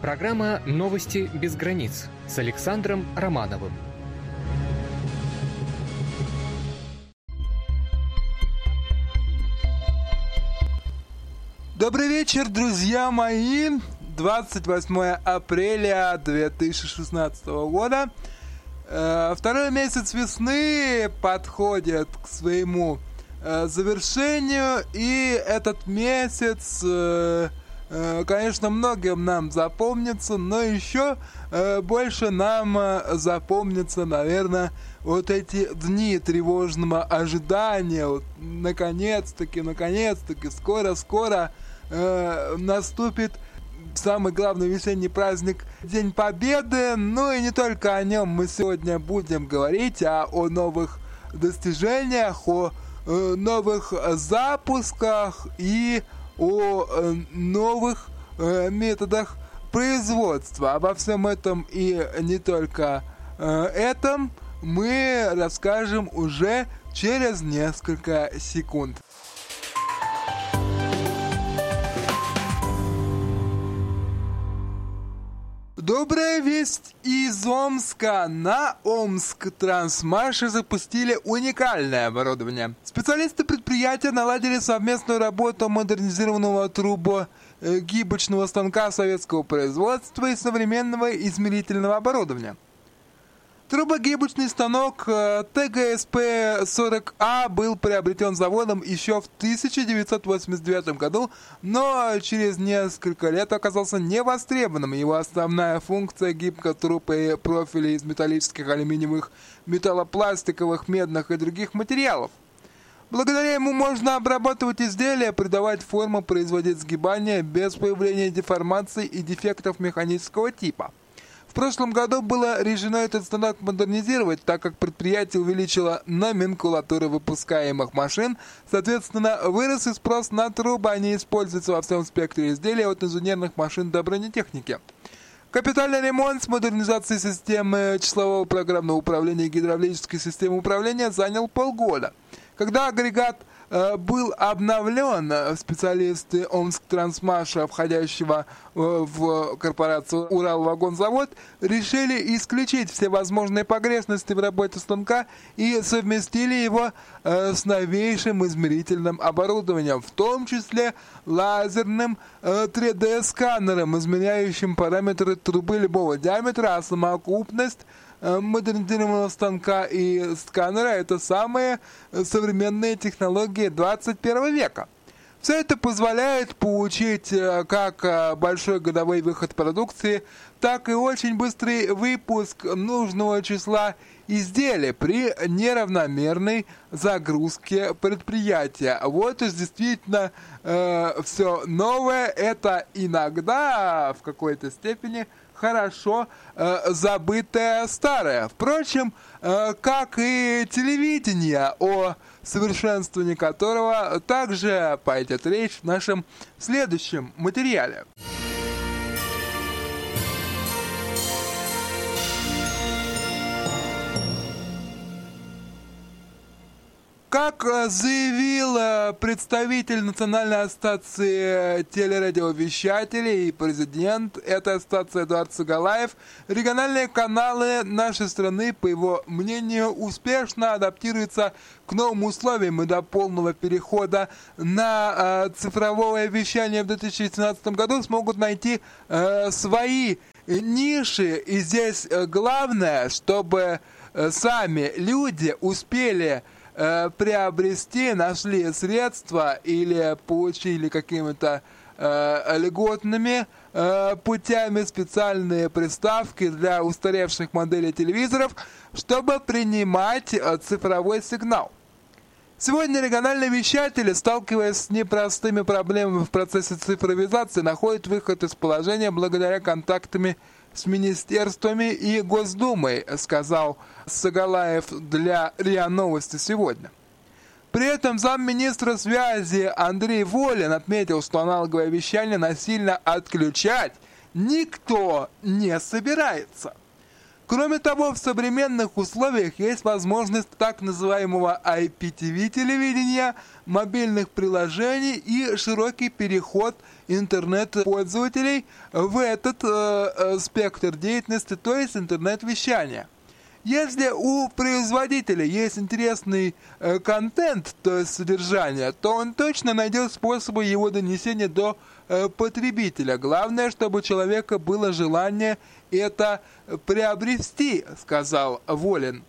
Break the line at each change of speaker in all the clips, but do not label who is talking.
Программа «Новости без границ» с Александром Романовым.
Добрый вечер, друзья мои! 28 апреля 2016 года. Э, второй месяц весны подходит к своему э, завершению, и этот месяц, э, конечно, многим нам запомнится, но еще больше нам запомнится, наверное, вот эти дни тревожного ожидания. Вот, наконец-таки, наконец-таки, скоро-скоро наступит самый главный весенний праздник День Победы. Ну и не только о нем мы сегодня будем говорить, а о новых достижениях, о э, новых запусках и о э, новых э, методах производства. Обо всем этом и не только э, этом мы расскажем уже через несколько секунд. Добрая весть из Омска. На Омск Трансмаше запустили уникальное оборудование. Специалисты предприятия наладили совместную работу модернизированного трубогибочного станка советского производства и современного измерительного оборудования – Трубогибочный станок э, ТГСП-40А был приобретен заводом еще в 1989 году, но через несколько лет оказался невостребованным. Его основная функция гибко трупы профилей из металлических, алюминиевых, металлопластиковых, медных и других материалов. Благодаря ему можно обрабатывать изделия, придавать форму, производить сгибания без появления деформаций и дефектов механического типа – в прошлом году было решено этот станок модернизировать, так как предприятие увеличило номенклатуру выпускаемых машин, соответственно, вырос и спрос на трубы, они используются во всем спектре изделий от инженерных машин до бронетехники. Капитальный ремонт с модернизацией системы числового программного управления и гидравлической системы управления занял полгода. Когда агрегат был обновлен специалисты Омск Трансмаша, входящего э, в корпорацию Уралвагонзавод, решили исключить все возможные погрешности в работе станка и совместили его э, с новейшим измерительным оборудованием, в том числе лазерным 3D-сканером, измеряющим параметры трубы любого диаметра, а самоокупность Э, модернизированного станка и сканера – это самые современные технологии 21 века. Все это позволяет получить э, как э, большой годовой выход продукции, так и очень быстрый выпуск нужного числа изделий при неравномерной загрузке предприятия. Вот уж действительно э, все новое, это иногда в какой-то степени – хорошо э, забытое старое. Впрочем, э, как и телевидение, о совершенствовании которого также пойдет речь в нашем следующем материале. Как э, заявил э, представитель Национальной ассоциации телерадиовещателей и президент этой ассоциации Эдуард Сугалаев, региональные каналы нашей страны, по его мнению, успешно адаптируются к новым условиям и до полного перехода на э, цифровое вещание в 2017 году смогут найти свои ниши. И здесь главное, чтобы сами люди успели э, приобрести, нашли средства или получили какими-то э, льготными э, путями специальные приставки для устаревших моделей телевизоров, чтобы принимать э, цифровой сигнал. Сегодня региональные вещатели, сталкиваясь с непростыми проблемами в процессе цифровизации, находят выход из положения благодаря контактами с министерствами и Госдумой, сказал Сагалаев для РИА Новости сегодня. При этом замминистра связи Андрей Волин отметил, что аналоговое вещание насильно отключать никто не собирается. Кроме того, в современных условиях есть возможность так называемого IPTV-телевидения, мобильных приложений и широкий переход интернет-пользователей в этот э, э, спектр деятельности, то есть интернет-вещания. Если у производителя есть интересный э, контент, то есть содержание, то он точно найдет способы его донесения до потребителя. Главное, чтобы у человека было желание это приобрести, сказал Волин.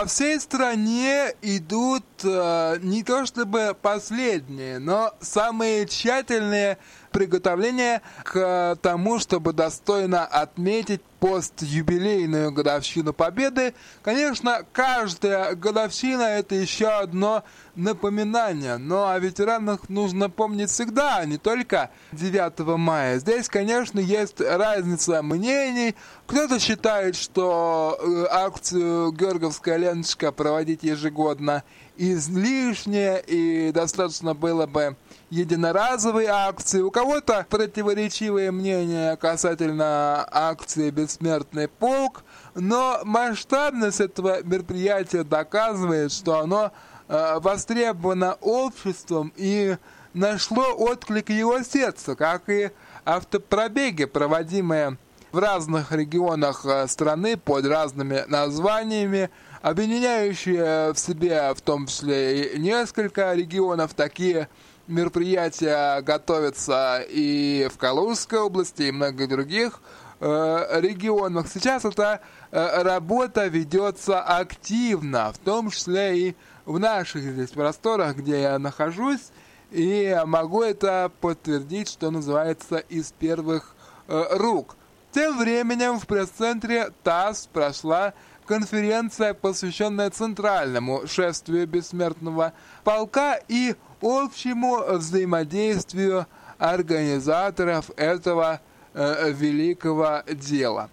Во всей стране идут э, не то чтобы последние, но самые тщательные приготовления к тому, чтобы достойно отметить постюбилейную годовщину Победы. Конечно, каждая годовщина – это еще одно напоминание, но о ветеранах нужно помнить всегда, а не только 9 мая. Здесь, конечно, есть разница мнений. Кто-то считает, что э, акцию «Георгиевская ленточка» проводить ежегодно излишне, и достаточно было бы единоразовой акции. У кого-то противоречивые мнения касательно акции «Бессмертный полк», но масштабность этого мероприятия доказывает, что оно э, востребовано обществом и нашло отклик его сердца, как и автопробеги, проводимые в разных регионах э, страны под разными названиями, объединяющие в себе в том числе и несколько регионов, такие мероприятия готовятся и в Калужской области, и многих других э, регионах. Сейчас эта э, работа ведется активно, в том числе и в наших здесь просторах, где я нахожусь, и могу это подтвердить, что называется, из первых э, рук. Тем временем в пресс-центре ТАСС прошла конференция, посвященная центральному шествию бессмертного полка и общему взаимодействию организаторов этого э, великого дела.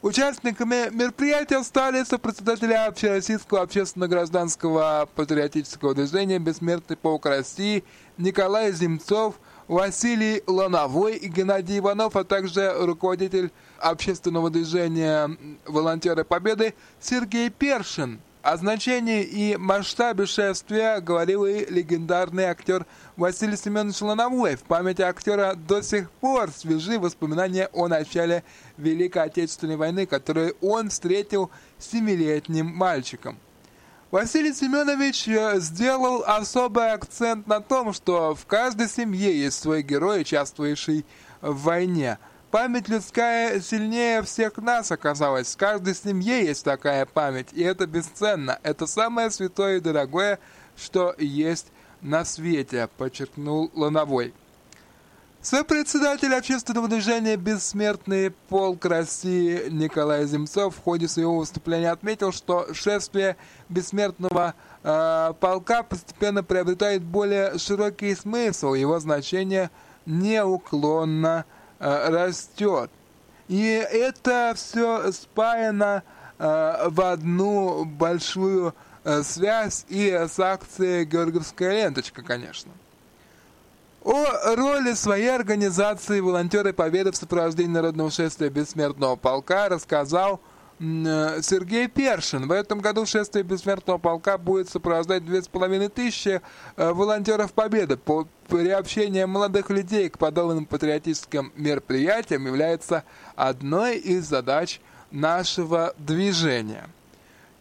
Участниками мероприятия стали сопредседатели Общероссийского общественно-гражданского патриотического движения «Бессмертный полк России» Николай Земцов, Василий Лановой и Геннадий Иванов, а также руководитель общественного движения «Волонтеры Победы» Сергей Першин. О значении и масштабе шествия говорил и легендарный актер Василий Семенович Лановой. В памяти актера до сих пор свежи воспоминания о начале Великой Отечественной войны, которую он встретил семилетним мальчиком. Василий Семенович э, сделал особый акцент на том, что в каждой семье есть свой герой, участвующий в войне – Память людская сильнее всех нас оказалась. В каждой семье есть такая память, и это бесценно. Это самое святое и дорогое, что есть на свете, подчеркнул Лановой. Сопредседатель общественного движения «Бессмертный полк России» Николай Земцов в ходе своего выступления отметил, что шествие бессмертного э, полка постепенно приобретает более широкий смысл, его значение неуклонно Э, растет. И это все спаяно э, в одну большую э, связь и с акцией «Георгиевская ленточка», конечно. О роли своей организации «Волонтеры Победы» в сопровождении народного шествия Бессмертного полка рассказал Э, Сергей Першин. В этом году шествие Бессмертного полка будет сопровождать две с половиной тысячи э, волонтеров Победы. По приобщение молодых людей к подобным патриотическим мероприятиям является одной из задач нашего движения.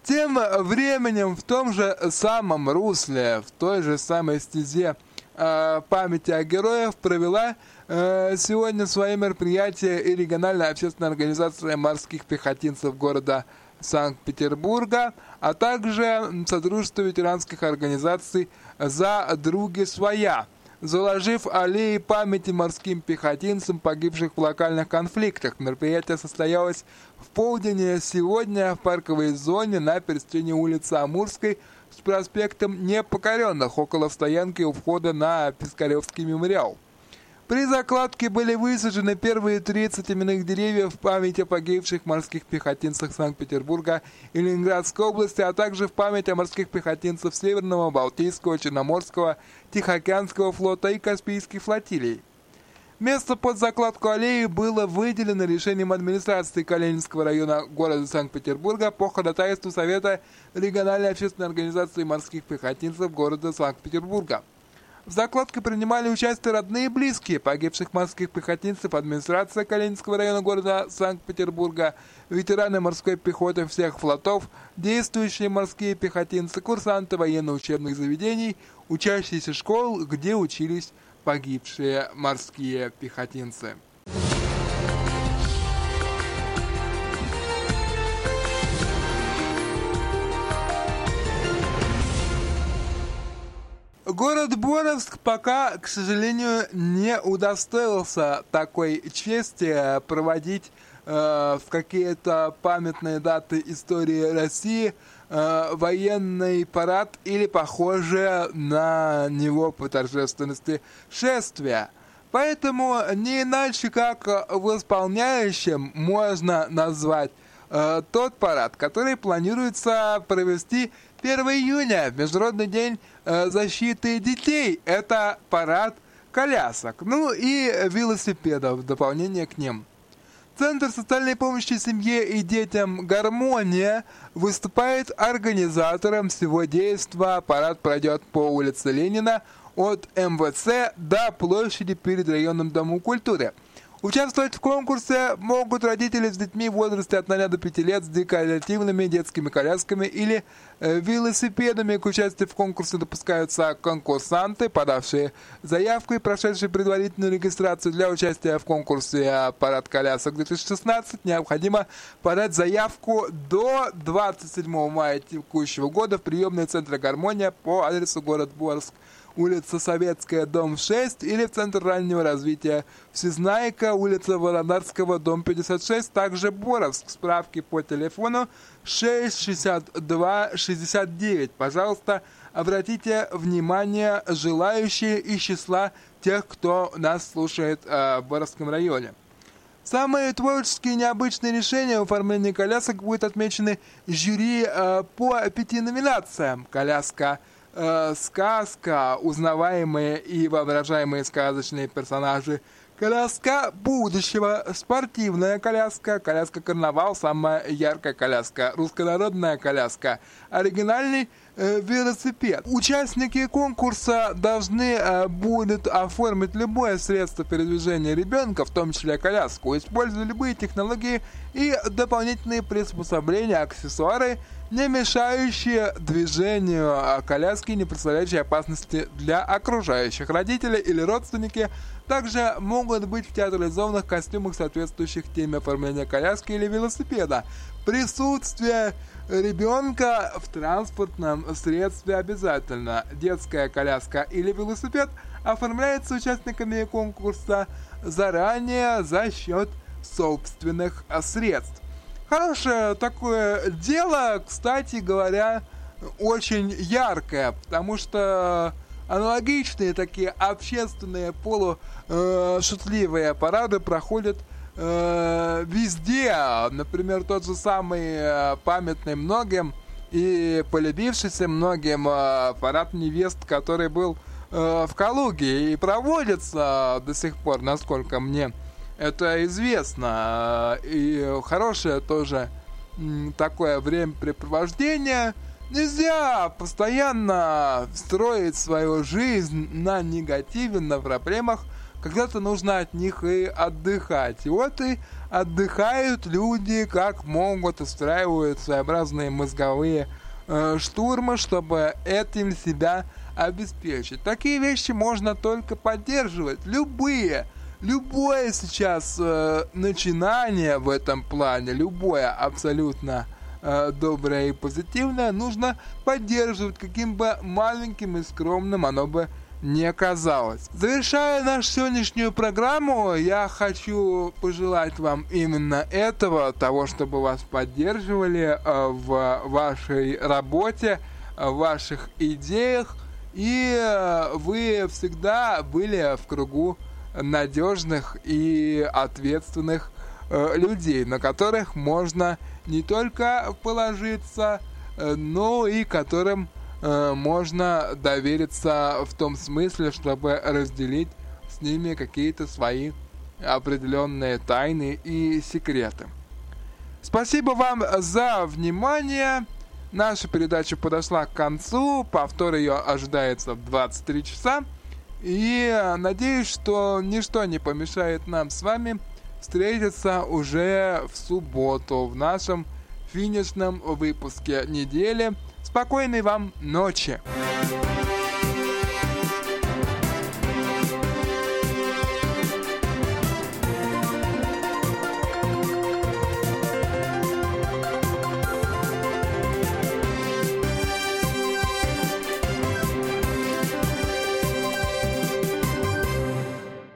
Тем временем в том же самом русле, в той же самой стезе памяти о героях провела э, сегодня свои мероприятия и региональная общественная организация морских пехотинцев города Санкт-Петербурга, а также Содружество ветеранских организаций «За други своя», заложив аллеи памяти морским пехотинцам, погибших в локальных конфликтах. Мероприятие состоялось в полдень сегодня в парковой зоне на пересечении улицы Амурской с проспектом Непокоренных около стоянки у входа на Пискаревский мемориал. При закладке были высажены первые 30 именных деревьев в память о погибших морских пехотинцах Санкт-Петербурга и Ленинградской области, а также в память о морских пехотинцах Северного, Балтийского, Черноморского, Тихоокеанского флота и Каспийских флотилий. Место под закладку аллеи было выделено решением администрации Калининского района города Санкт-Петербурга по ходатайству Совета региональной общественной организации морских пехотинцев города Санкт-Петербурга. В закладке принимали участие родные и близкие погибших морских пехотинцев, администрация Калининского района города Санкт-Петербурга, ветераны морской пехоты всех флотов, действующие морские пехотинцы, курсанты военно-учебных заведений, учащиеся школ, где учились погибшие морские пехотинцы. Город Боровск пока, к сожалению, не удостоился такой чести проводить э, в какие-то памятные даты истории России э, военный парад или похожее на него по торжественности шествия. Поэтому не иначе как восполняющим можно назвать э, тот парад, который планируется провести 1 июня, Международный день э, защиты детей. Это парад колясок, ну и велосипедов в дополнение к ним. Центр социальной помощи семье и детям «Гармония» выступает организатором всего действа. Парад пройдет по улице Ленина от МВЦ до площади перед районным домом культуры – Участвовать в конкурсе могут родители с детьми в возрасте от 0 до 5 лет с декоративными детскими колясками или э, велосипедами. К участию в конкурсе допускаются конкурсанты, подавшие заявку и прошедшие предварительную регистрацию для участия в конкурсе «Парад колясок 2016». Необходимо подать заявку до 27 мая текущего года в приемный центр «Гармония» по адресу город Борск улица Советская, дом 6, или в Центр раннего развития Всезнайка, улица Володарского, дом 56, также Боровск. Справки по телефону 662 69. Пожалуйста, обратите внимание желающие из числа тех, кто нас слушает э, в Боровском районе. Самые творческие необычные решения в оформлении колясок будут отмечены жюри э, по пяти номинациям. Коляска – э, сказка, узнаваемые и воображаемые сказочные персонажи, коляска будущего, спортивная коляска, коляска карнавал, самая яркая коляска, руссконародная коляска, оригинальный э, велосипед. Участники конкурса должны э, будут оформить любое средство передвижения ребенка, в том числе коляску, используя любые технологии и дополнительные приспособления, аксессуары, не мешающие движению а коляски, не представляющие опасности для окружающих. Родители или родственники также могут быть в театрализованных костюмах, соответствующих теме оформления коляски или велосипеда. Присутствие ребенка в транспортном средстве обязательно. Детская коляска или велосипед оформляется участниками конкурса заранее за счет собственных средств. Хорошее такое дело, кстати говоря, очень яркое, потому что аналогичные такие общественные полушутливые парады проходят э, везде. Например, тот же самый э, памятный многим и полюбившийся многим э, парад невест, который был э, в Калуге и проводится до сих пор, насколько мне это известно. И хорошее тоже такое времяпрепровождение. Нельзя постоянно строить свою жизнь на негативе, на проблемах, когда-то нужно от них и отдыхать. И вот и отдыхают люди как могут, устраивают своеобразные мозговые э, штурмы, чтобы этим себя обеспечить. Такие вещи можно только поддерживать. Любые, любое сейчас э, начинание в этом плане, любое абсолютно э, доброе и позитивное, нужно поддерживать, каким бы маленьким и скромным оно бы не казалось. Завершая нашу сегодняшнюю программу, я хочу пожелать вам именно этого, того, чтобы вас поддерживали э, в вашей работе, в ваших идеях, и э, вы всегда были в кругу надежных и ответственных э, людей, на которых можно не только положиться, э, но и которым можно довериться в том смысле, чтобы разделить с ними какие-то свои определенные тайны и секреты. Спасибо вам за внимание. Наша передача подошла к концу, повтор ее ожидается в 23 часа. И надеюсь, что ничто не помешает нам с вами встретиться уже в субботу в нашем финишном выпуске недели. Спокойной вам ночи!